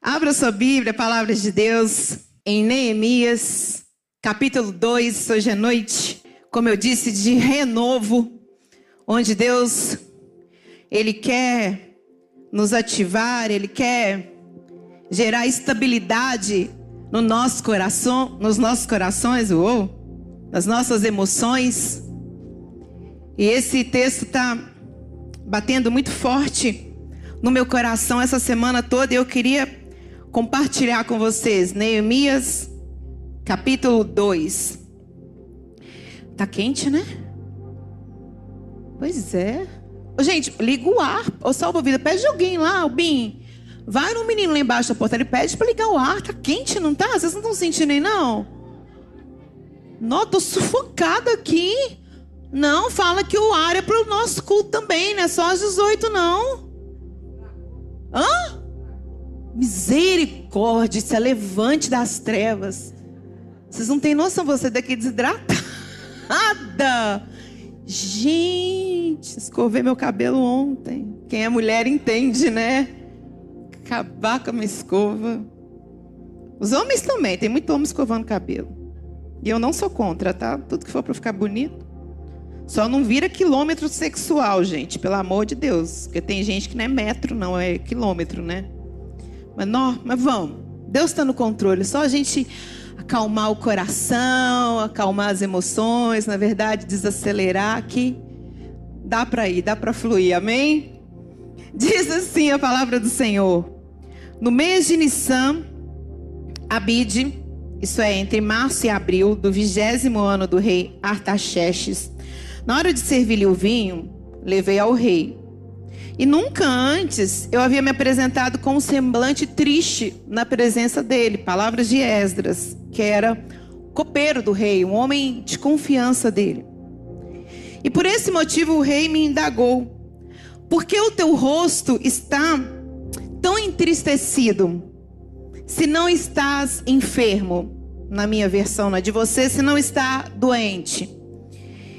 Abra sua Bíblia, palavra de Deus, em Neemias, capítulo 2, hoje é noite, como eu disse, de renovo, onde Deus, Ele quer nos ativar, Ele quer gerar estabilidade no nosso coração, nos nossos corações, ou nas nossas emoções. E esse texto está batendo muito forte no meu coração essa semana toda eu queria compartilhar com vocês Neemias capítulo 2. Tá quente, né? Pois é. Gente, liga o ar. Ô, salva vida, pede alguém lá, o Bim. Vai no menino lá embaixo da porta, ele pede para ligar o ar. Tá quente, não tá? Vocês não estão sentindo aí, não? Não, tô sufocada aqui. Não, fala que o ar é pro nosso culto também, não é só às 18, não. Hã? Misericórdia, se levante das trevas. Vocês não têm noção, você daqui desidratada. Gente, escovei meu cabelo ontem. Quem é mulher entende, né? Acabar com a minha escova. Os homens também, tem muito homem escovando cabelo. E eu não sou contra, tá? Tudo que for para ficar bonito. Só não vira quilômetro sexual, gente, pelo amor de Deus. Porque tem gente que não é metro, não, é quilômetro, né? Não, mas vamos. Deus está no controle. Só a gente acalmar o coração, acalmar as emoções, na verdade, desacelerar que dá para ir, dá para fluir. Amém? Diz assim a palavra do Senhor. No mês de Nissan, Abide, isso é entre março e abril do vigésimo ano do rei Artaxerxes, na hora de servir-lhe o vinho, levei ao rei. E nunca antes eu havia me apresentado com um semblante triste na presença dele. Palavras de Esdras, que era copeiro do rei, um homem de confiança dele. E por esse motivo o rei me indagou: Por que o teu rosto está tão entristecido? Se não estás enfermo, na minha versão, na de você, se não está doente.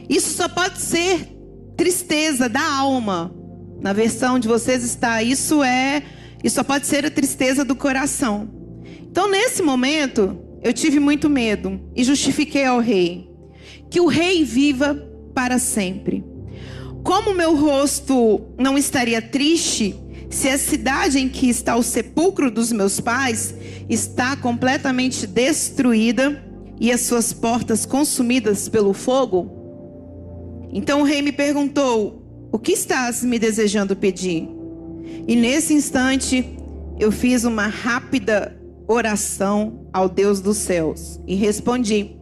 Isso só pode ser tristeza da alma. Na versão de vocês está, isso é, isso só pode ser a tristeza do coração. Então, nesse momento, eu tive muito medo e justifiquei ao rei que o rei viva para sempre. Como meu rosto não estaria triste se a cidade em que está o sepulcro dos meus pais está completamente destruída e as suas portas consumidas pelo fogo? Então o rei me perguntou: O que estás me desejando pedir? E nesse instante eu fiz uma rápida oração ao Deus dos céus e respondi: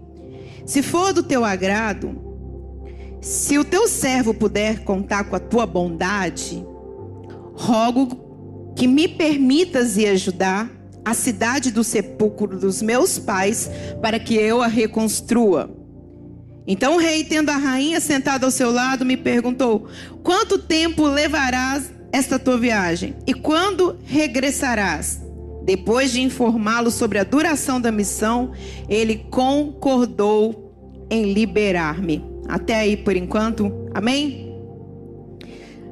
Se for do teu agrado, se o teu servo puder contar com a tua bondade, rogo que me permitas ir ajudar a cidade do sepulcro dos meus pais para que eu a reconstrua. Então o rei, tendo a rainha sentada ao seu lado, me perguntou: Quanto tempo levarás esta tua viagem? E quando regressarás? Depois de informá-lo sobre a duração da missão, ele concordou em liberar-me. Até aí por enquanto, amém?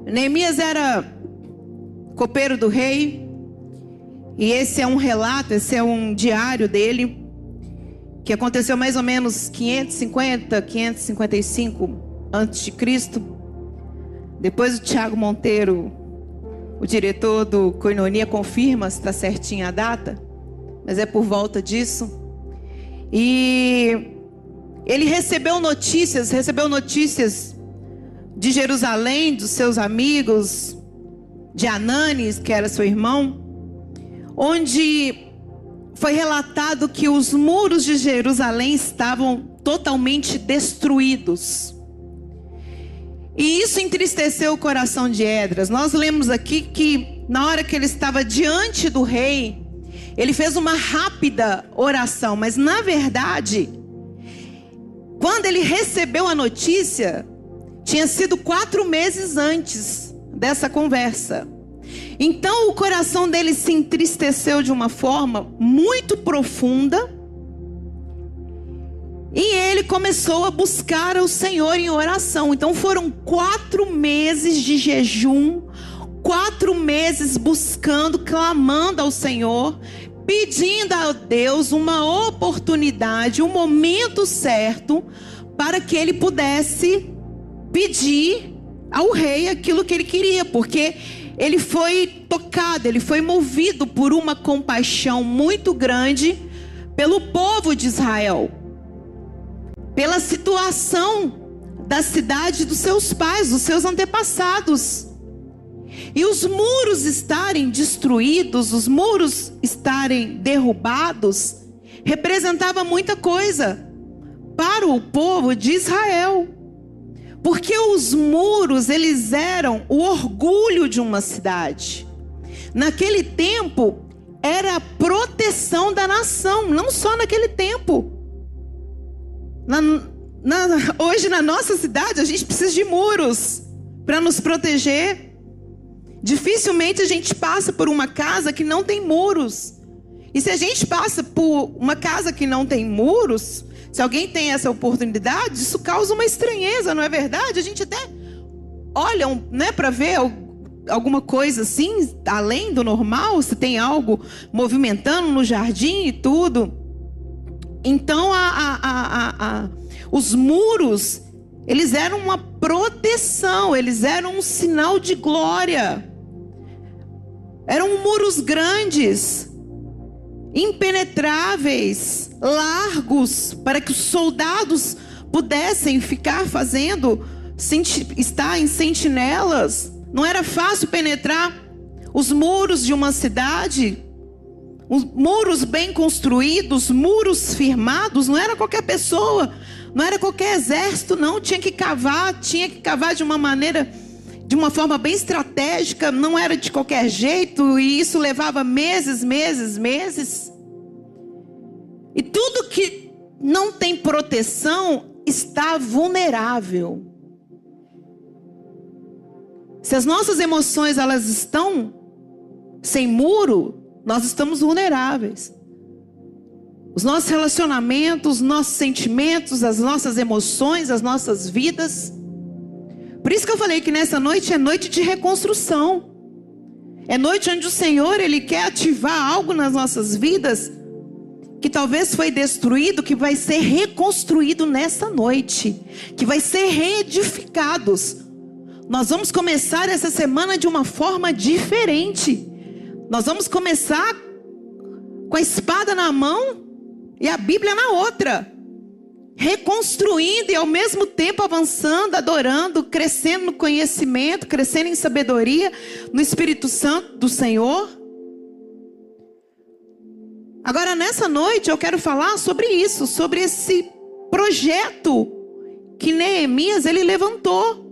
Neemias era copeiro do rei, e esse é um relato, esse é um diário dele que aconteceu mais ou menos 550, 555 antes de Cristo. Depois o Tiago Monteiro, o diretor do Coinonia, confirma se está certinha a data, mas é por volta disso. E ele recebeu notícias, recebeu notícias de Jerusalém, dos seus amigos, de Ananes, que era seu irmão, onde foi relatado que os muros de Jerusalém estavam totalmente destruídos. E isso entristeceu o coração de Edras. Nós lemos aqui que na hora que ele estava diante do rei, ele fez uma rápida oração, mas na verdade, quando ele recebeu a notícia, tinha sido quatro meses antes dessa conversa. Então o coração dele se entristeceu de uma forma muito profunda. E ele começou a buscar o Senhor em oração. Então foram quatro meses de jejum, quatro meses buscando, clamando ao Senhor, pedindo a Deus uma oportunidade, um momento certo para que ele pudesse pedir ao rei aquilo que ele queria, porque ele foi tocado, ele foi movido por uma compaixão muito grande pelo povo de Israel, pela situação da cidade dos seus pais, dos seus antepassados. E os muros estarem destruídos, os muros estarem derrubados, representava muita coisa para o povo de Israel. Porque os muros, eles eram o orgulho de uma cidade. Naquele tempo, era a proteção da nação, não só naquele tempo. Na, na, hoje, na nossa cidade, a gente precisa de muros para nos proteger. Dificilmente a gente passa por uma casa que não tem muros. E se a gente passa por uma casa que não tem muros, se alguém tem essa oportunidade, isso causa uma estranheza, não é verdade? A gente até olha né, para ver alguma coisa assim, além do normal, se tem algo movimentando no jardim e tudo. Então, a, a, a, os muros, eles eram uma proteção, eles eram um sinal de glória. Eram muros grandes, impenetráveis, largos, para que os soldados pudessem ficar fazendo, estar em sentinelas. Não era fácil penetrar os muros de uma cidade. Os muros bem construídos, muros firmados, não era qualquer pessoa, não era qualquer exército, não. Tinha que cavar, tinha que cavar de uma maneira de uma forma bem estratégica, não era de qualquer jeito, e isso levava meses, meses, meses. E tudo que não tem proteção está vulnerável. Se as nossas emoções elas estão sem muro, nós estamos vulneráveis. Os nossos relacionamentos, os nossos sentimentos, as nossas emoções, as nossas vidas por isso que eu falei que nessa noite é noite de reconstrução. É noite onde o Senhor ele quer ativar algo nas nossas vidas que talvez foi destruído, que vai ser reconstruído nessa noite, que vai ser reedificados. Nós vamos começar essa semana de uma forma diferente. Nós vamos começar com a espada na mão e a Bíblia na outra reconstruindo e ao mesmo tempo avançando, adorando, crescendo no conhecimento, crescendo em sabedoria no Espírito Santo do Senhor. Agora nessa noite eu quero falar sobre isso, sobre esse projeto que Neemias ele levantou.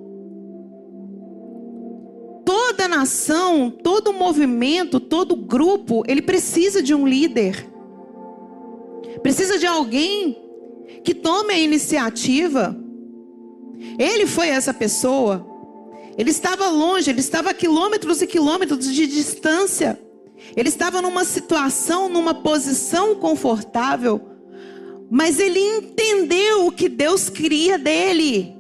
Toda nação, todo movimento, todo grupo, ele precisa de um líder. Precisa de alguém que tome a iniciativa. Ele foi essa pessoa. Ele estava longe, ele estava a quilômetros e quilômetros de distância. Ele estava numa situação, numa posição confortável, mas ele entendeu o que Deus queria dele.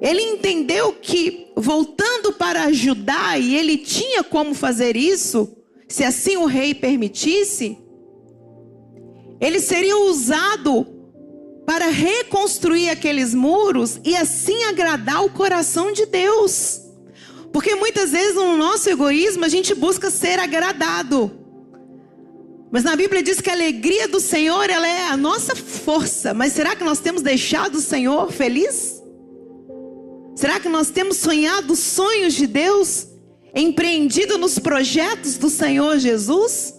Ele entendeu que voltando para ajudar, e ele tinha como fazer isso, se assim o rei permitisse, ele seria usado para reconstruir aqueles muros e assim agradar o coração de Deus. Porque muitas vezes no nosso egoísmo a gente busca ser agradado. Mas na Bíblia diz que a alegria do Senhor ela é a nossa força. Mas será que nós temos deixado o Senhor feliz? Será que nós temos sonhado os sonhos de Deus? Empreendido nos projetos do Senhor Jesus?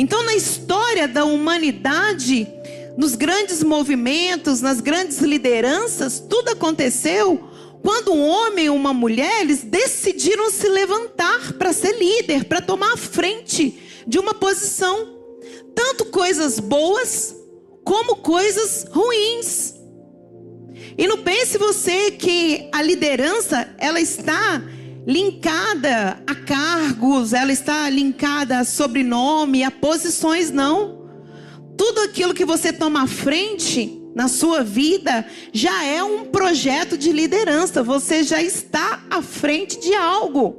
Então, na história da humanidade, nos grandes movimentos, nas grandes lideranças, tudo aconteceu quando um homem e uma mulher eles decidiram se levantar para ser líder, para tomar a frente de uma posição, tanto coisas boas como coisas ruins. E não pense você que a liderança ela está linkada a cargos, ela está linkada a sobrenome, a posições, não. Tudo aquilo que você toma à frente na sua vida já é um projeto de liderança. Você já está à frente de algo.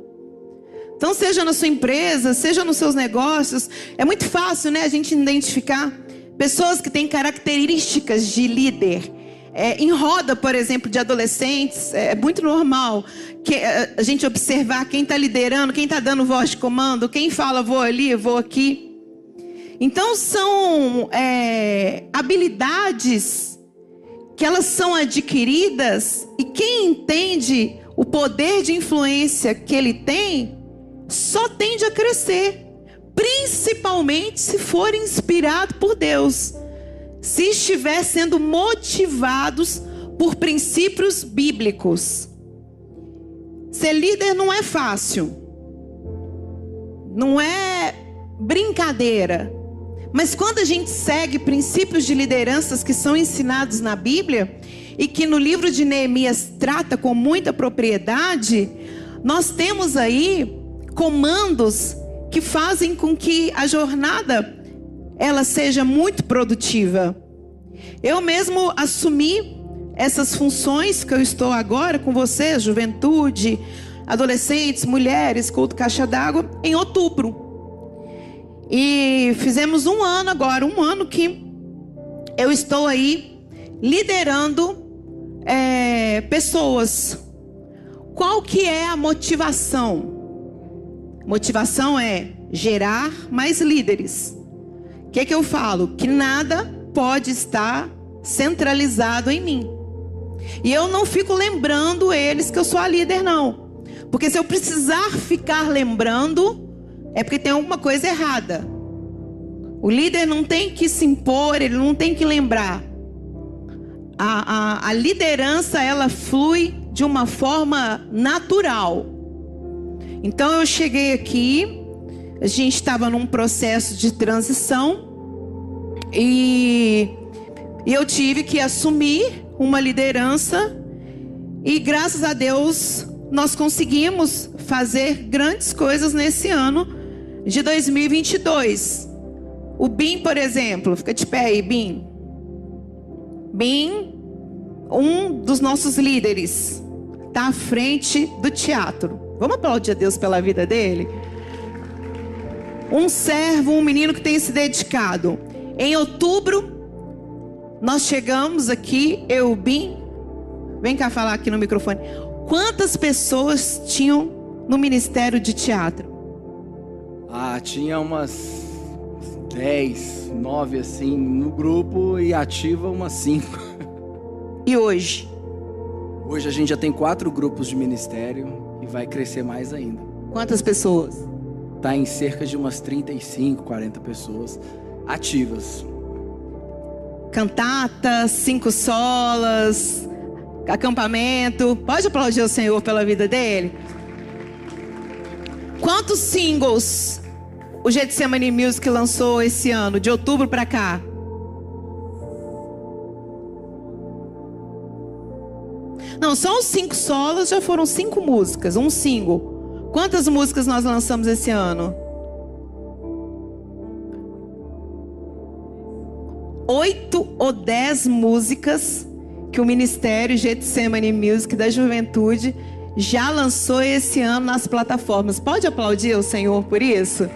Então, seja na sua empresa, seja nos seus negócios, é muito fácil, né, a gente identificar pessoas que têm características de líder. É, em roda, por exemplo, de adolescentes, é muito normal que é, a gente observar quem está liderando, quem está dando voz de comando, quem fala vou ali, vou aqui. Então são é, habilidades que elas são adquiridas e quem entende o poder de influência que ele tem só tende a crescer, principalmente se for inspirado por Deus, se estiver sendo motivados por princípios bíblicos. Ser líder não é fácil, não é brincadeira. Mas quando a gente segue princípios de lideranças que são ensinados na Bíblia e que no livro de Neemias trata com muita propriedade, nós temos aí comandos que fazem com que a jornada ela seja muito produtiva. Eu mesmo assumi essas funções que eu estou agora com você, juventude, adolescentes, mulheres, culto caixa d'água, em outubro. E fizemos um ano agora, um ano que eu estou aí liderando é, pessoas. Qual que é a motivação? Motivação é gerar mais líderes. O que, é que eu falo? Que nada pode estar centralizado em mim. E eu não fico lembrando eles que eu sou a líder, não. Porque se eu precisar ficar lembrando, é porque tem alguma coisa errada. O líder não tem que se impor, ele não tem que lembrar. A, a, a liderança ela flui de uma forma natural. Então eu cheguei aqui, a gente estava num processo de transição e, eu tive que assumir uma liderança e graças a Deus nós conseguimos fazer grandes coisas nesse ano de 2022. O BIM, por exemplo, fica de pé aí, BIM. BIM, um dos nossos líderes, está à frente do teatro. Vamos aplaudir a Deus pela vida dele? Um servo, um menino que tem se dedicado. Em outubro, nós chegamos aqui, eu, BIM. Vem cá falar aqui no microfone. Quantas pessoas tinham no ministério de teatro? Ah, tinha umas 10, 9 assim no grupo e ativa umas 5. E hoje? Hoje a gente já tem quatro grupos de ministério e vai crescer mais ainda. Quantas pessoas? Tá em cerca de umas 35, 40 pessoas ativas. Cantata, cinco solas, acampamento. Pode aplaudir o Senhor pela vida dele? Quantos singles o Getsemane Music lançou esse ano, de outubro para cá? Não, só os cinco solos já foram cinco músicas, um single. Quantas músicas nós lançamos esse ano? Oito ou dez músicas que o Ministério Getsemane Music da Juventude já lançou esse ano nas plataformas. Pode aplaudir o Senhor por isso?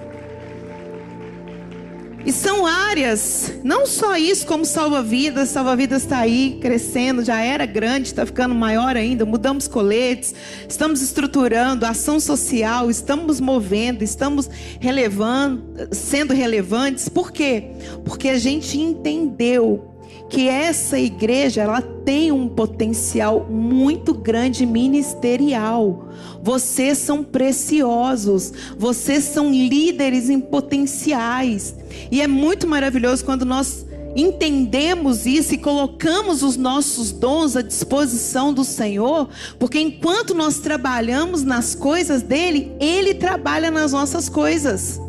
E são áreas, não só isso, como salva-vidas. Salva-vidas está aí crescendo, já era grande, está ficando maior ainda. Mudamos coletes, estamos estruturando ação social, estamos movendo, estamos relevando, sendo relevantes. Por quê? Porque a gente entendeu que essa igreja ela tem um potencial muito grande ministerial. Vocês são preciosos, vocês são líderes em potenciais. E é muito maravilhoso quando nós entendemos isso e colocamos os nossos dons à disposição do Senhor, porque enquanto nós trabalhamos nas coisas dele, ele trabalha nas nossas coisas.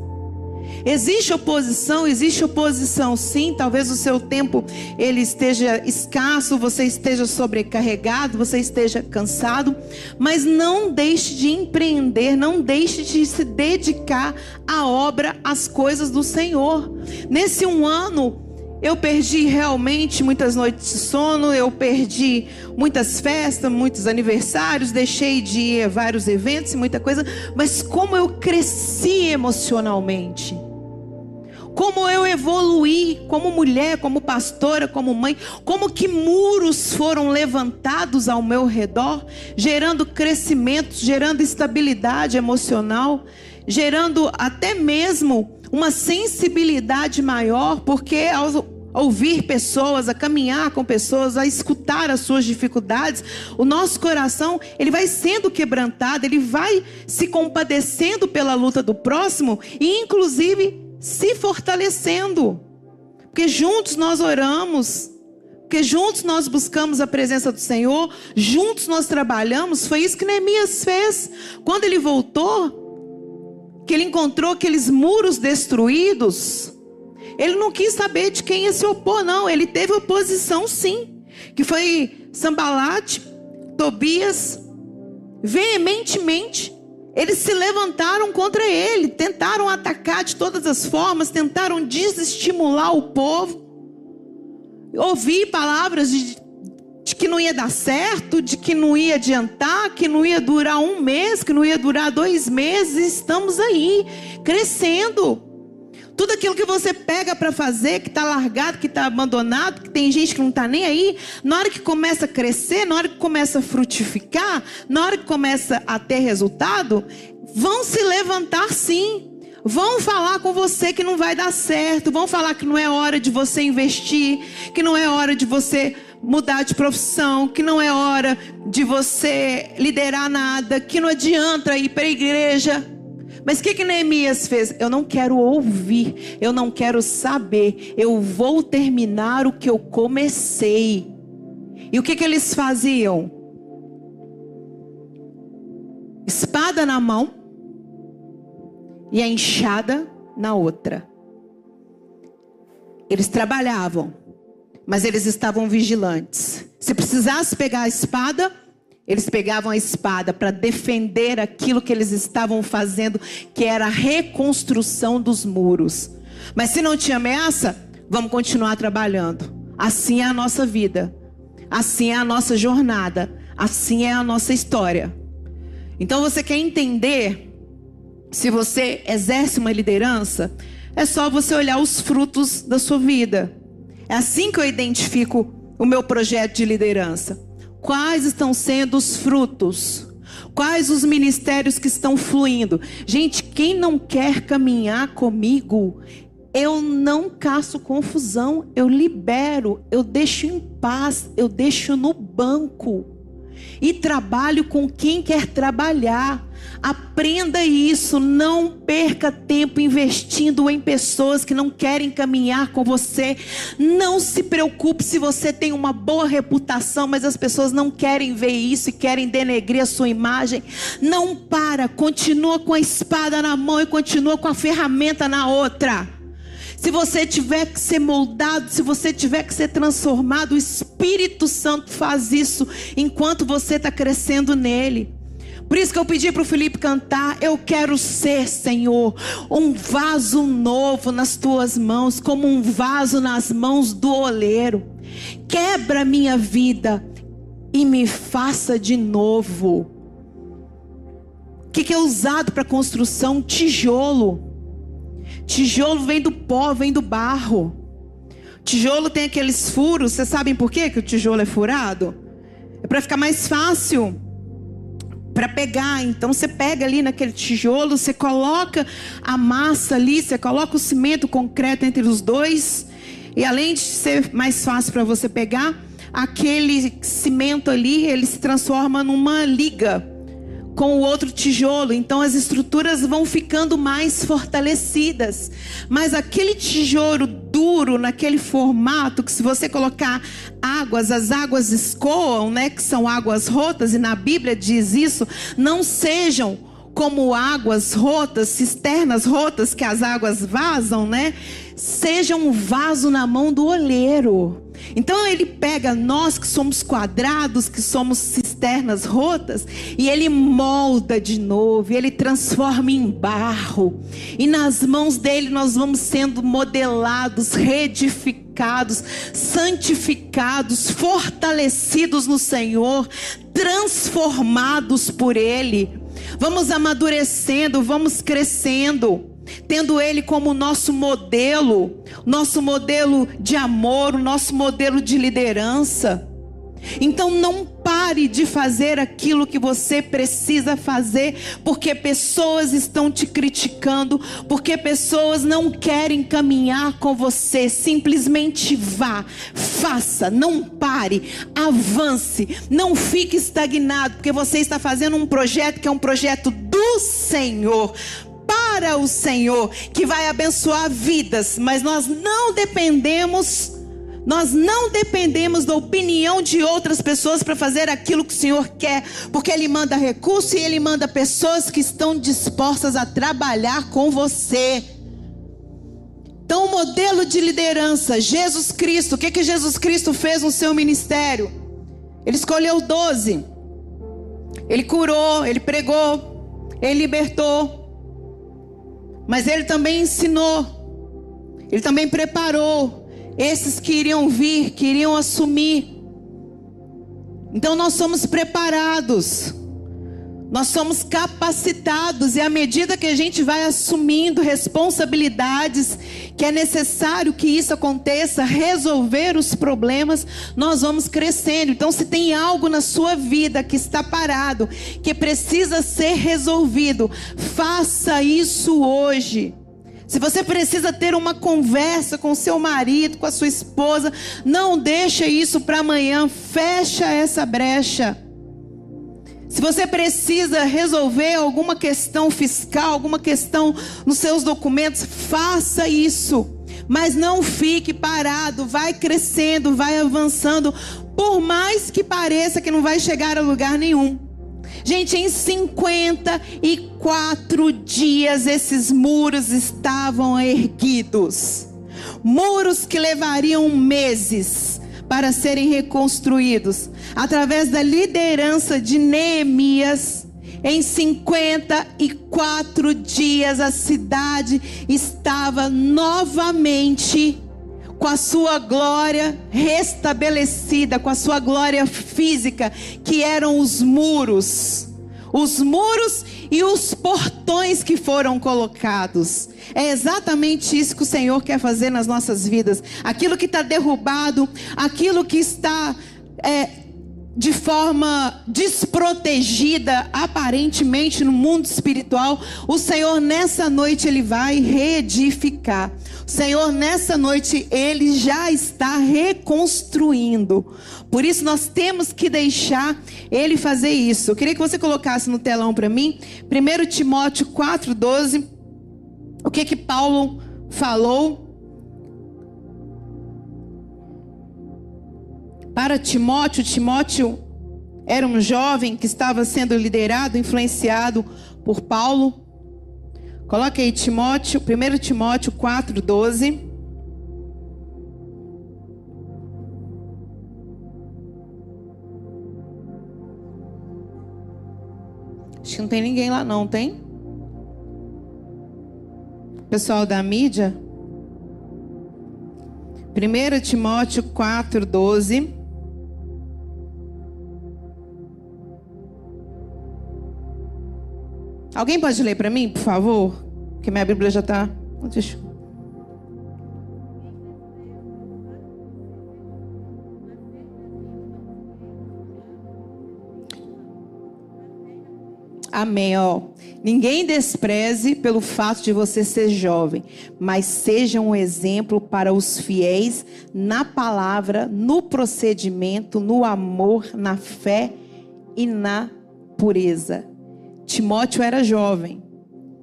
Existe oposição, existe oposição sim, talvez o seu tempo ele esteja escasso, você esteja sobrecarregado, você esteja cansado, mas não deixe de empreender, não deixe de se dedicar à obra, às coisas do Senhor. Nesse um ano, eu perdi realmente muitas noites de sono, eu perdi muitas festas, muitos aniversários, deixei de ir a vários eventos e muita coisa, mas como eu cresci emocionalmente. Como eu evoluí como mulher, como pastora, como mãe, como que muros foram levantados ao meu redor, gerando crescimento, gerando estabilidade emocional, gerando até mesmo uma sensibilidade maior, porque ao ouvir pessoas, a caminhar com pessoas, a escutar as suas dificuldades, o nosso coração, ele vai sendo quebrantado, ele vai se compadecendo pela luta do próximo e inclusive se fortalecendo. Porque juntos nós oramos, porque juntos nós buscamos a presença do Senhor, juntos nós trabalhamos. Foi isso que Neemias fez. Quando ele voltou, que ele encontrou aqueles muros destruídos, ele não quis saber de quem ia se opor, não. Ele teve oposição, sim. Que foi Sambalate, Tobias, veementemente. Eles se levantaram contra ele, tentaram atacar de todas as formas, tentaram desestimular o povo. Ouvi palavras de de que não ia dar certo, de que não ia adiantar, que não ia durar um mês, que não ia durar dois meses. Estamos aí, crescendo. Tudo aquilo que você pega para fazer, que está largado, que está abandonado, que tem gente que não está nem aí, na hora que começa a crescer, na hora que começa a frutificar, na hora que começa a ter resultado, vão se levantar sim. Vão falar com você que não vai dar certo, vão falar que não é hora de você investir, que não é hora de você mudar de profissão, que não é hora de você liderar nada, que não adianta ir para a igreja. Mas o que, que Neemias fez? Eu não quero ouvir, eu não quero saber, eu vou terminar o que eu comecei. E o que, que eles faziam? Espada na mão e a enxada na outra. Eles trabalhavam mas eles estavam vigilantes. Se precisasse pegar a espada, eles pegavam a espada para defender aquilo que eles estavam fazendo, que era a reconstrução dos muros. Mas se não tinha ameaça, vamos continuar trabalhando. Assim é a nossa vida. Assim é a nossa jornada. Assim é a nossa história. Então você quer entender se você exerce uma liderança, é só você olhar os frutos da sua vida. É assim que eu identifico o meu projeto de liderança. Quais estão sendo os frutos? Quais os ministérios que estão fluindo? Gente, quem não quer caminhar comigo, eu não caço confusão, eu libero, eu deixo em paz, eu deixo no banco. E trabalho com quem quer trabalhar. Aprenda isso, não perca tempo investindo em pessoas que não querem caminhar com você. Não se preocupe se você tem uma boa reputação, mas as pessoas não querem ver isso e querem denegrir a sua imagem. Não para, continua com a espada na mão e continua com a ferramenta na outra. Se você tiver que ser moldado, se você tiver que ser transformado, o Espírito Santo faz isso enquanto você está crescendo nele. Por isso que eu pedi para o Felipe cantar. Eu quero ser, Senhor, um vaso novo nas tuas mãos, como um vaso nas mãos do oleiro. Quebra minha vida e me faça de novo. O que, que é usado para construção? Tijolo. Tijolo vem do pó, vem do barro. Tijolo tem aqueles furos. Vocês sabem por quê que o tijolo é furado? É para ficar mais fácil para pegar. Então você pega ali naquele tijolo, você coloca a massa ali, você coloca o cimento concreto entre os dois. E além de ser mais fácil para você pegar, aquele cimento ali, ele se transforma numa liga com o outro tijolo. Então as estruturas vão ficando mais fortalecidas. Mas aquele tijolo duro, naquele formato, que se você colocar águas, as águas escoam, né? Que são águas rotas, e na Bíblia diz isso, não sejam como águas rotas, cisternas rotas que as águas vazam, né? Seja um vaso na mão do oleiro. Então ele pega nós que somos quadrados, que somos rotas e ele molda de novo, ele transforma em barro. E nas mãos dele nós vamos sendo modelados, reedificados, santificados, fortalecidos no Senhor, transformados por ele. Vamos amadurecendo, vamos crescendo tendo Ele como nosso modelo, nosso modelo de amor, nosso modelo de liderança. Então não pare de fazer aquilo que você precisa fazer, porque pessoas estão te criticando, porque pessoas não querem caminhar com você. Simplesmente vá, faça, não pare, avance, não fique estagnado, porque você está fazendo um projeto que é um projeto do Senhor para o Senhor, que vai abençoar vidas, mas nós não dependemos, nós não dependemos da opinião de outras pessoas para fazer aquilo que o Senhor quer, porque Ele manda recursos e Ele manda pessoas que estão dispostas a trabalhar com você. Então, o modelo de liderança, Jesus Cristo, o que, que Jesus Cristo fez no seu ministério? Ele escolheu doze, ele curou, ele pregou, ele libertou, mas ele também ensinou, ele também preparou esses que iriam vir, que iriam assumir. Então nós somos preparados. Nós somos capacitados e à medida que a gente vai assumindo responsabilidades, que é necessário que isso aconteça, resolver os problemas, nós vamos crescendo. Então, se tem algo na sua vida que está parado, que precisa ser resolvido, faça isso hoje. Se você precisa ter uma conversa com seu marido, com a sua esposa, não deixe isso para amanhã, fecha essa brecha. Se você precisa resolver alguma questão fiscal, alguma questão nos seus documentos, faça isso. Mas não fique parado, vai crescendo, vai avançando, por mais que pareça que não vai chegar a lugar nenhum. Gente, em 54 dias esses muros estavam erguidos. Muros que levariam meses para serem reconstruídos através da liderança de Neemias. Em 54 dias a cidade estava novamente com a sua glória restabelecida, com a sua glória física, que eram os muros. Os muros e os portões que foram colocados. É exatamente isso que o Senhor quer fazer nas nossas vidas. Aquilo que está derrubado, aquilo que está é, de forma desprotegida, aparentemente no mundo espiritual, o Senhor nessa noite ele vai reedificar. O Senhor nessa noite ele já está reconstruindo. Por isso nós temos que deixar ele fazer isso. Eu queria que você colocasse no telão para mim, 1 Timóteo 4:12. O que que Paulo falou para Timóteo. Timóteo era um jovem que estava sendo liderado, influenciado por Paulo. Coloque aí Timóteo, 1 Timóteo 4, 12. Acho que não tem ninguém lá não, tem? Pessoal da mídia? 1 Timóteo 4, 12. Alguém pode ler para mim, por favor? Que minha Bíblia já está. Deixa. Amém, ó. Ninguém despreze pelo fato de você ser jovem, mas seja um exemplo para os fiéis na palavra, no procedimento, no amor, na fé e na pureza. Timóteo era jovem.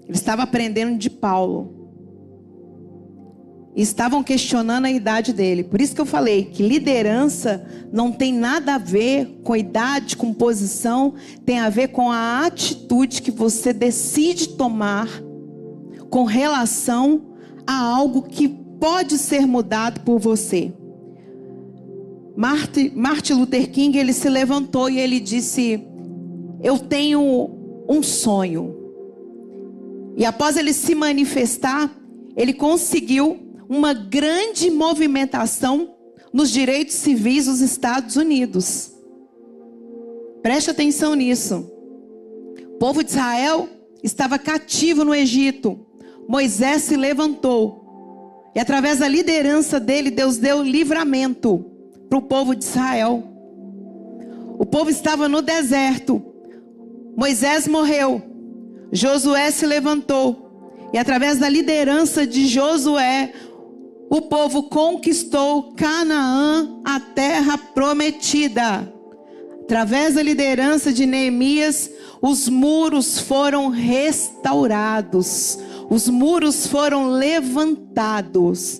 Ele estava aprendendo de Paulo. E estavam questionando a idade dele. Por isso que eu falei que liderança não tem nada a ver com idade, com posição, tem a ver com a atitude que você decide tomar com relação a algo que pode ser mudado por você. Martin Luther King, ele se levantou e ele disse: Eu tenho um sonho. E após ele se manifestar, ele conseguiu uma grande movimentação nos direitos civis dos Estados Unidos. Preste atenção nisso. O povo de Israel estava cativo no Egito. Moisés se levantou. E através da liderança dele, Deus deu livramento para o povo de Israel. O povo estava no deserto. Moisés morreu. Josué se levantou. E através da liderança de Josué, o povo conquistou Canaã, a terra prometida. Através da liderança de Neemias, os muros foram restaurados, os muros foram levantados.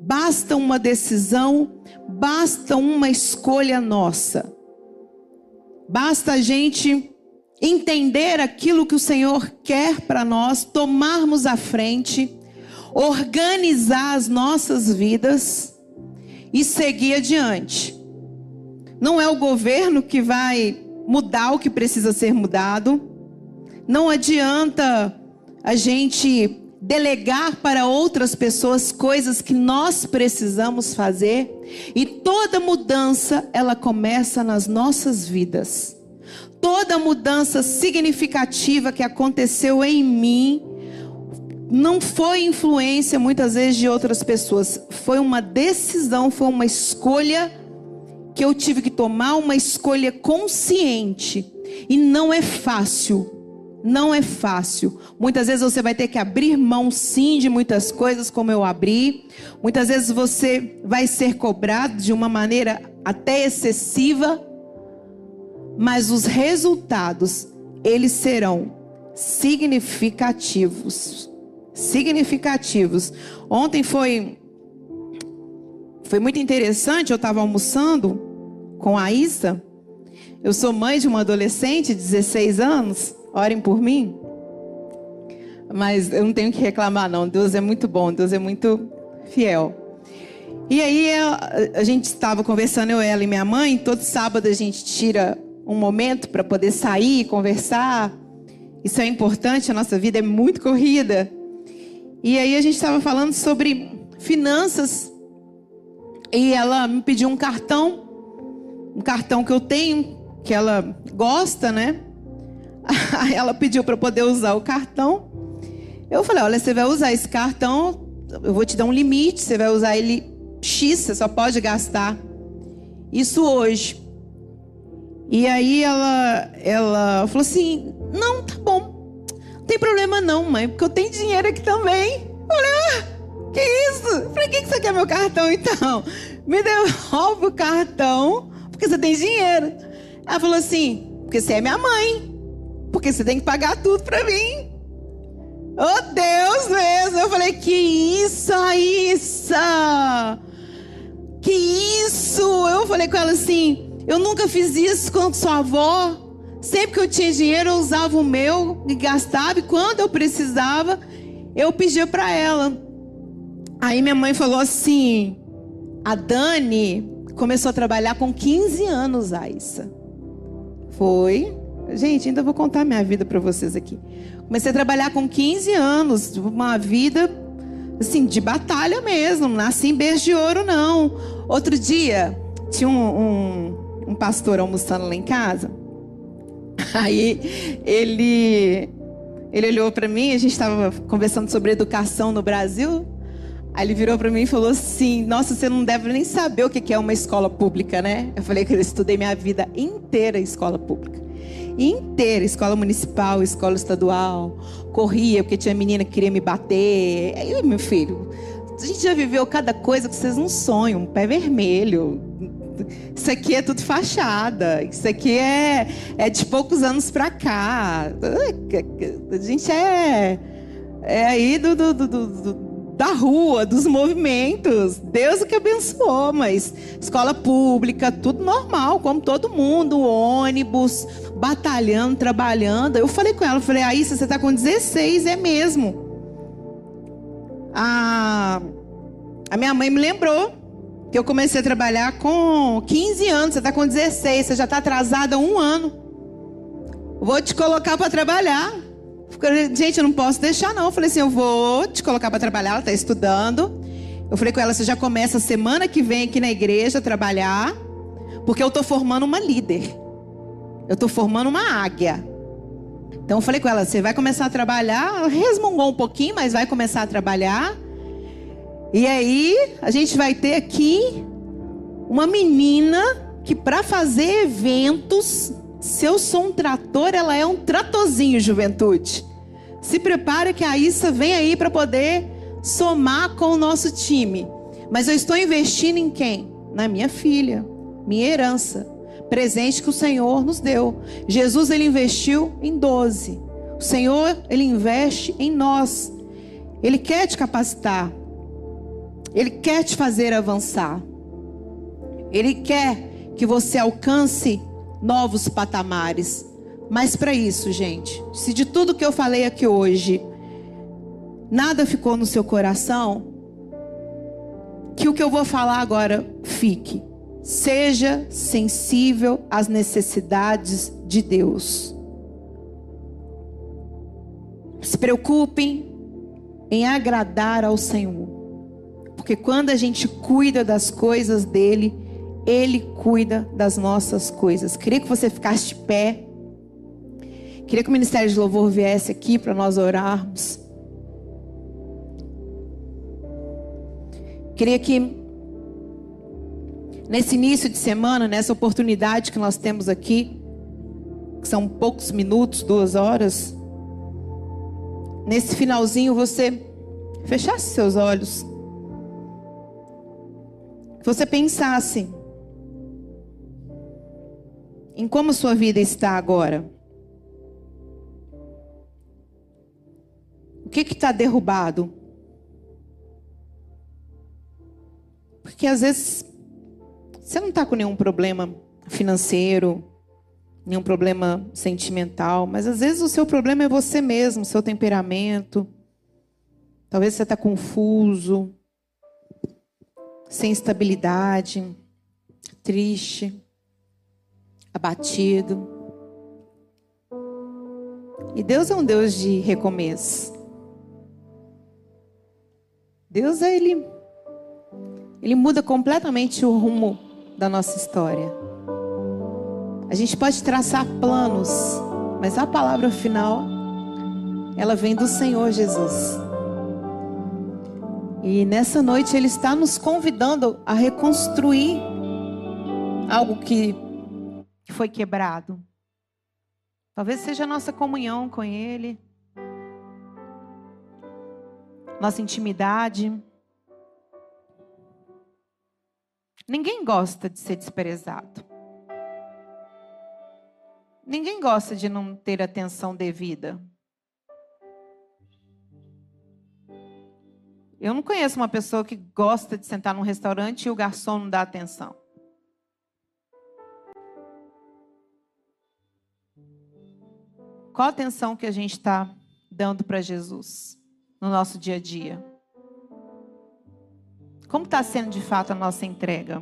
Basta uma decisão, basta uma escolha nossa. Basta a gente entender aquilo que o Senhor quer para nós, tomarmos a frente, organizar as nossas vidas e seguir adiante. Não é o governo que vai mudar o que precisa ser mudado. Não adianta a gente delegar para outras pessoas coisas que nós precisamos fazer. E toda mudança, ela começa nas nossas vidas. Toda mudança significativa que aconteceu em mim não foi influência muitas vezes de outras pessoas, foi uma decisão, foi uma escolha que eu tive que tomar, uma escolha consciente. E não é fácil não é fácil. Muitas vezes você vai ter que abrir mão sim de muitas coisas, como eu abri. Muitas vezes você vai ser cobrado de uma maneira até excessiva, mas os resultados eles serão significativos. Significativos. Ontem foi foi muito interessante, eu estava almoçando com a Isa. Eu sou mãe de uma adolescente de 16 anos. Orem por mim. Mas eu não tenho que reclamar, não. Deus é muito bom, Deus é muito fiel. E aí a gente estava conversando, eu, ela e minha mãe. Todo sábado a gente tira um momento para poder sair, conversar. Isso é importante, a nossa vida é muito corrida. E aí a gente estava falando sobre finanças. E ela me pediu um cartão, um cartão que eu tenho, que ela gosta, né? Ela pediu para poder usar o cartão. Eu falei: olha, você vai usar esse cartão, eu vou te dar um limite, você vai usar ele X, você só pode gastar isso hoje. E aí ela, ela falou assim: não, tá bom, não tem problema não, mãe, porque eu tenho dinheiro aqui também. Falei: ah, que isso? Falei: que, você quer meu cartão então? Me devolve o cartão, porque você tem dinheiro. Ela falou assim: porque você é minha mãe. Porque você tem que pagar tudo para mim. Oh Deus mesmo. Eu falei, que isso, Aissa? Que isso? Eu falei com ela assim, eu nunca fiz isso com sua avó. Sempre que eu tinha dinheiro, eu usava o meu e gastava. E quando eu precisava, eu pedia para ela. Aí minha mãe falou assim: a Dani começou a trabalhar com 15 anos, Aissa. Foi. Gente, ainda vou contar minha vida para vocês aqui. Comecei a trabalhar com 15 anos, uma vida assim, de batalha mesmo. Não nasci em berço de ouro, não. Outro dia, tinha um, um, um pastor almoçando lá em casa. Aí ele, ele olhou para mim, a gente estava conversando sobre educação no Brasil. Aí ele virou para mim e falou assim: Nossa, você não deve nem saber o que é uma escola pública, né? Eu falei que eu estudei minha vida inteira em escola pública inteira, escola municipal, escola estadual. Corria porque tinha menina que queria me bater. Aí, meu filho, a gente já viveu cada coisa que vocês não sonham, um pé vermelho. Isso aqui é tudo fachada. Isso aqui é, é de poucos anos pra cá. A gente é, é aí do, do, do, do da rua, dos movimentos. Deus que abençoou, mas escola pública, tudo normal, como todo mundo, ônibus, batalhando, trabalhando. Eu falei com ela, falei, Aissa, você está com 16, é mesmo. A, a minha mãe me lembrou que eu comecei a trabalhar com 15 anos, você está com 16, você já está atrasada um ano. Vou te colocar para trabalhar. Gente, eu não posso deixar não. Eu falei assim, eu vou te colocar para trabalhar, ela está estudando. Eu falei com ela, você já começa semana que vem aqui na igreja a trabalhar, porque eu estou formando uma líder. Eu estou formando uma águia. Então eu falei com ela, você vai começar a trabalhar, ela resmungou um pouquinho, mas vai começar a trabalhar. E aí, a gente vai ter aqui uma menina que para fazer eventos, se eu sou um trator, ela é um tratorzinho, juventude. Se prepara que a Issa vem aí para poder somar com o nosso time. Mas eu estou investindo em quem? Na minha filha, minha herança, presente que o Senhor nos deu. Jesus ele investiu em 12. O Senhor ele investe em nós. Ele quer te capacitar. Ele quer te fazer avançar. Ele quer que você alcance novos patamares. Mas para isso, gente, se de tudo que eu falei aqui hoje, nada ficou no seu coração, que o que eu vou falar agora fique. Seja sensível às necessidades de Deus. Se preocupem em agradar ao Senhor. Porque quando a gente cuida das coisas dele, ele cuida das nossas coisas. Queria que você ficasse de pé. Queria que o Ministério de Louvor viesse aqui para nós orarmos. Queria que nesse início de semana, nessa oportunidade que nós temos aqui, que são poucos minutos, duas horas, nesse finalzinho você fechasse seus olhos você pensasse em como sua vida está agora. O que está derrubado? Porque às vezes você não está com nenhum problema financeiro, nenhum problema sentimental, mas às vezes o seu problema é você mesmo, seu temperamento. Talvez você está confuso sem estabilidade, triste, abatido. E Deus é um Deus de recomeço. Deus é ele ele muda completamente o rumo da nossa história. A gente pode traçar planos, mas a palavra final ela vem do Senhor Jesus. E nessa noite Ele está nos convidando a reconstruir algo que foi quebrado. Talvez seja a nossa comunhão com Ele, nossa intimidade. Ninguém gosta de ser desprezado. Ninguém gosta de não ter atenção devida. Eu não conheço uma pessoa que gosta de sentar num restaurante e o garçom não dá atenção. Qual a atenção que a gente está dando para Jesus no nosso dia a dia? Como está sendo de fato a nossa entrega?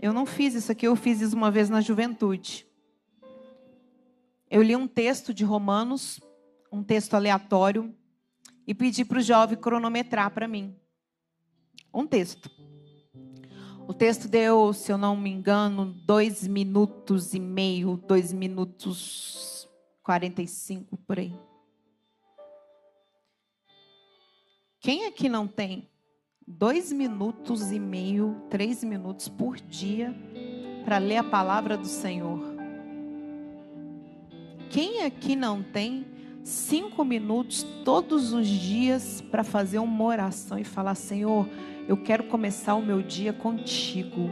Eu não fiz isso aqui, eu fiz isso uma vez na juventude. Eu li um texto de Romanos, um texto aleatório, e pedi para o jovem cronometrar para mim um texto. O texto deu, se eu não me engano, dois minutos e meio, dois minutos quarenta e cinco por aí. Quem aqui não tem dois minutos e meio, três minutos por dia para ler a palavra do Senhor? Quem aqui não tem cinco minutos todos os dias para fazer uma oração e falar: Senhor, eu quero começar o meu dia contigo.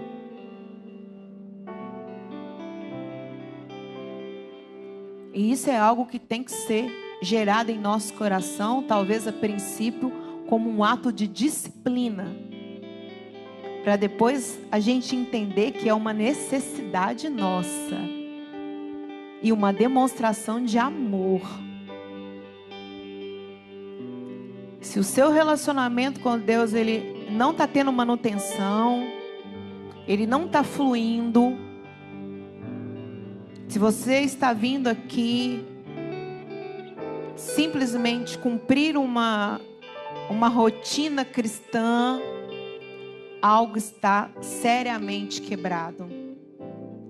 E isso é algo que tem que ser gerado em nosso coração, talvez a princípio, como um ato de disciplina. Para depois a gente entender que é uma necessidade nossa e uma demonstração de amor se o seu relacionamento com Deus ele não está tendo manutenção, ele não está fluindo. Se você está vindo aqui simplesmente cumprir uma, uma rotina cristã, algo está seriamente quebrado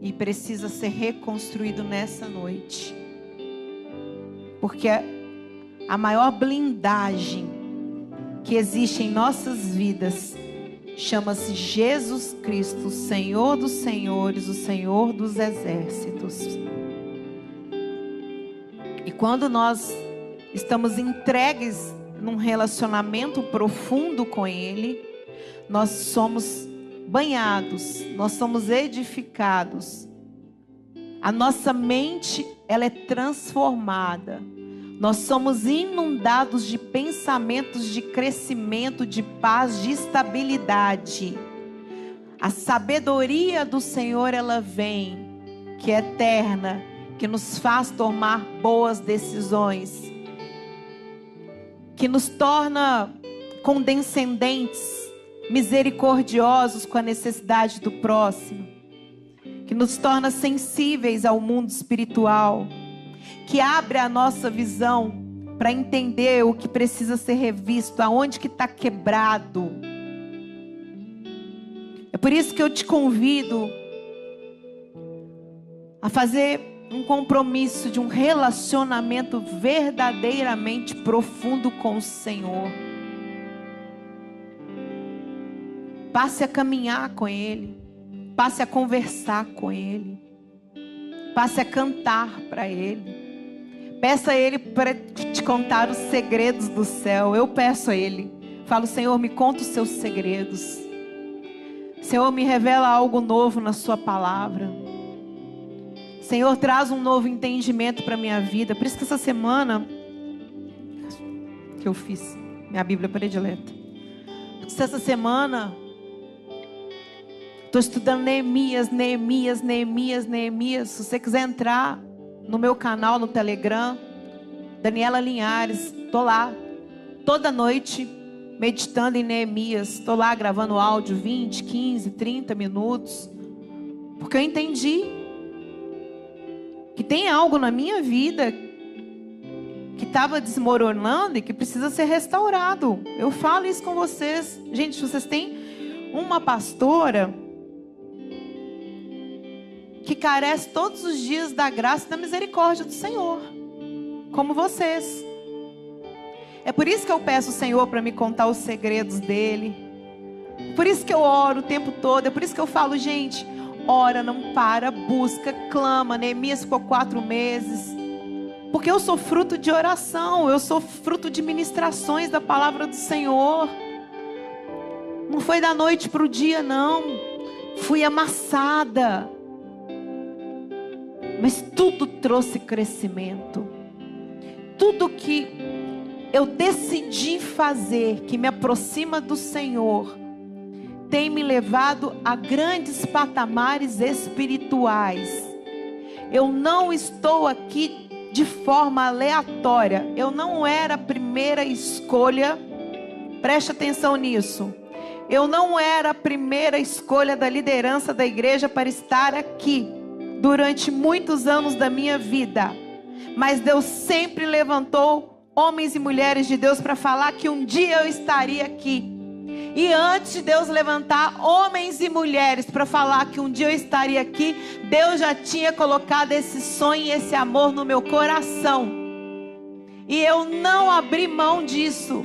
e precisa ser reconstruído nessa noite. Porque a maior blindagem que existe em nossas vidas chama-se Jesus Cristo, Senhor dos Senhores, o Senhor dos Exércitos. E quando nós estamos entregues num relacionamento profundo com Ele, nós somos banhados, nós somos edificados. A nossa mente, ela é transformada. Nós somos inundados de pensamentos de crescimento, de paz, de estabilidade. A sabedoria do Senhor, ela vem, que é eterna, que nos faz tomar boas decisões, que nos torna condescendentes, misericordiosos com a necessidade do próximo, que nos torna sensíveis ao mundo espiritual que abre a nossa visão para entender o que precisa ser revisto, aonde que está quebrado. É por isso que eu te convido a fazer um compromisso de um relacionamento verdadeiramente profundo com o Senhor. Passe a caminhar com Ele, passe a conversar com Ele, passe a cantar para Ele. Peça a Ele para te contar os segredos do céu. Eu peço a Ele. Falo, Senhor, me conta os seus segredos. Senhor, me revela algo novo na Sua palavra. Senhor, traz um novo entendimento para minha vida. Por isso que essa semana que eu fiz minha Bíblia predileta. Porque essa semana estou estudando Neemias, Neemias, Neemias, Neemias. Se você quiser entrar no meu canal no Telegram, Daniela Linhares, tô lá toda noite meditando em Neemias, tô lá gravando áudio 20, 15, 30 minutos, porque eu entendi que tem algo na minha vida que estava desmoronando e que precisa ser restaurado. Eu falo isso com vocês. Gente, vocês têm uma pastora que carece todos os dias da graça e da misericórdia do Senhor, como vocês. É por isso que eu peço o Senhor para me contar os segredos dele. Por isso que eu oro o tempo todo. É por isso que eu falo, gente, ora, não para, busca, clama. Neemias ficou quatro meses. Porque eu sou fruto de oração, eu sou fruto de ministrações da palavra do Senhor. Não foi da noite para o dia, não. Fui amassada mas tudo trouxe crescimento. Tudo que eu decidi fazer, que me aproxima do Senhor, tem me levado a grandes patamares espirituais. Eu não estou aqui de forma aleatória. Eu não era a primeira escolha. Preste atenção nisso. Eu não era a primeira escolha da liderança da igreja para estar aqui durante muitos anos da minha vida. Mas Deus sempre levantou homens e mulheres de Deus para falar que um dia eu estaria aqui. E antes de Deus levantar homens e mulheres para falar que um dia eu estaria aqui, Deus já tinha colocado esse sonho e esse amor no meu coração. E eu não abri mão disso.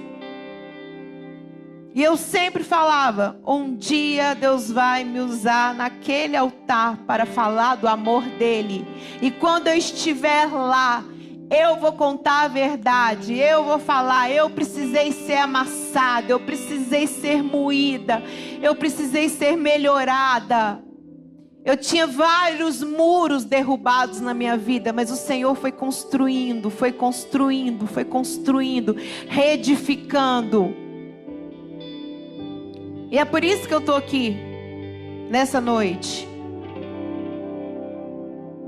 E eu sempre falava: um dia Deus vai me usar naquele altar para falar do amor dele. E quando eu estiver lá, eu vou contar a verdade, eu vou falar, eu precisei ser amassada, eu precisei ser moída, eu precisei ser melhorada. Eu tinha vários muros derrubados na minha vida, mas o Senhor foi construindo, foi construindo, foi construindo, reedificando. E é por isso que eu estou aqui, nessa noite.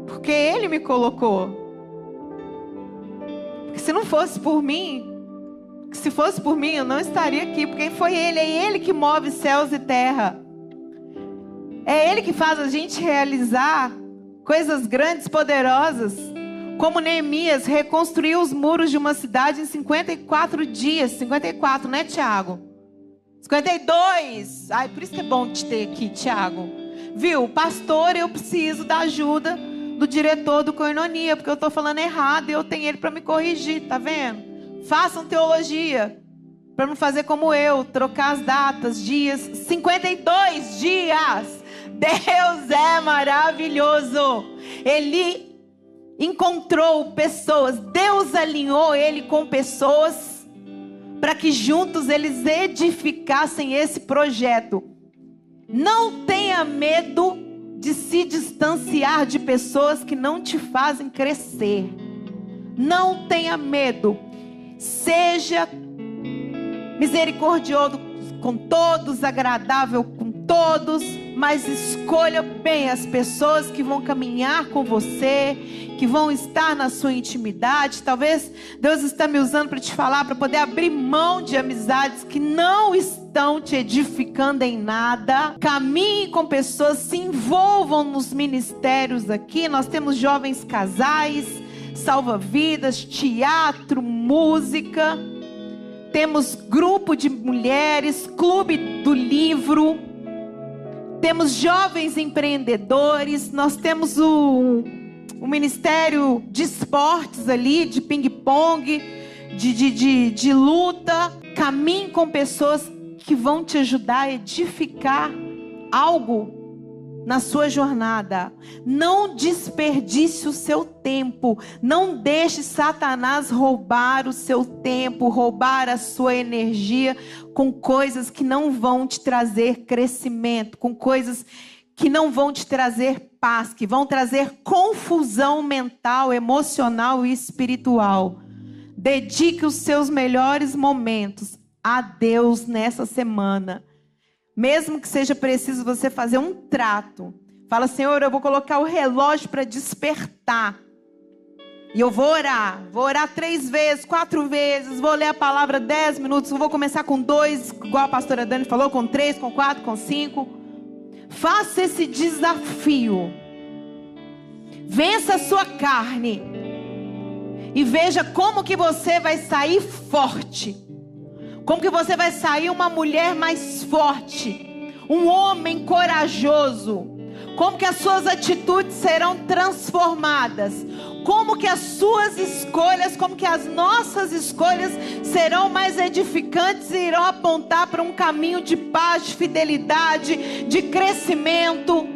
Porque Ele me colocou. Porque se não fosse por mim, se fosse por mim eu não estaria aqui, porque foi Ele, é Ele que move céus e terra. É Ele que faz a gente realizar coisas grandes, poderosas. Como Neemias reconstruiu os muros de uma cidade em 54 dias. 54, né, Tiago? 52. Ai, por isso que é bom te ter aqui, Tiago. Viu? Pastor, eu preciso da ajuda do diretor do Coinonia, porque eu estou falando errado e eu tenho ele para me corrigir, tá vendo? Façam teologia. Para não fazer como eu, trocar as datas, dias. 52 dias. Deus é maravilhoso. Ele encontrou pessoas, Deus alinhou ele com pessoas para que juntos eles edificassem esse projeto. Não tenha medo de se distanciar de pessoas que não te fazem crescer. Não tenha medo. Seja misericordioso com todos, agradável todos mas escolha bem as pessoas que vão caminhar com você, que vão estar na sua intimidade. Talvez Deus está me usando para te falar, para poder abrir mão de amizades que não estão te edificando em nada. Caminhe com pessoas, se envolvam nos ministérios aqui. Nós temos jovens casais, salva-vidas, teatro, música. Temos grupo de mulheres, clube do livro temos jovens empreendedores, nós temos o, o Ministério de Esportes ali, de ping-pong, de, de, de, de luta. Caminhe com pessoas que vão te ajudar a edificar algo na sua jornada. Não desperdice o seu tempo. Não deixe Satanás roubar o seu tempo, roubar a sua energia com coisas que não vão te trazer crescimento, com coisas que não vão te trazer paz, que vão trazer confusão mental, emocional e espiritual. Dedique os seus melhores momentos a Deus nessa semana. Mesmo que seja preciso você fazer um trato. Fala, Senhor, eu vou colocar o relógio para despertar. E eu vou orar. Vou orar três vezes, quatro vezes. Vou ler a palavra dez minutos. Vou começar com dois, igual a pastora Dani falou, com três, com quatro, com cinco. Faça esse desafio. Vença a sua carne. E veja como que você vai sair forte como que você vai sair uma mulher mais forte, um homem corajoso? Como que as suas atitudes serão transformadas? Como que as suas escolhas, como que as nossas escolhas serão mais edificantes e irão apontar para um caminho de paz, de fidelidade, de crescimento,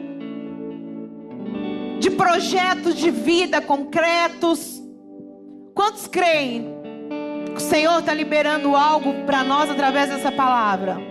de projetos de vida concretos? Quantos creem o Senhor está liberando algo para nós através dessa palavra.